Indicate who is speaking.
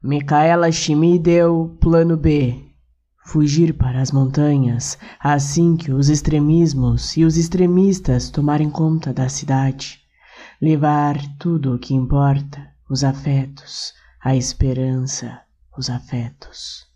Speaker 1: Micaela Chimi deu plano B. Fugir para as montanhas assim que os extremismos e os extremistas tomarem conta da cidade. Levar tudo o que importa, os afetos, a esperança, os afetos.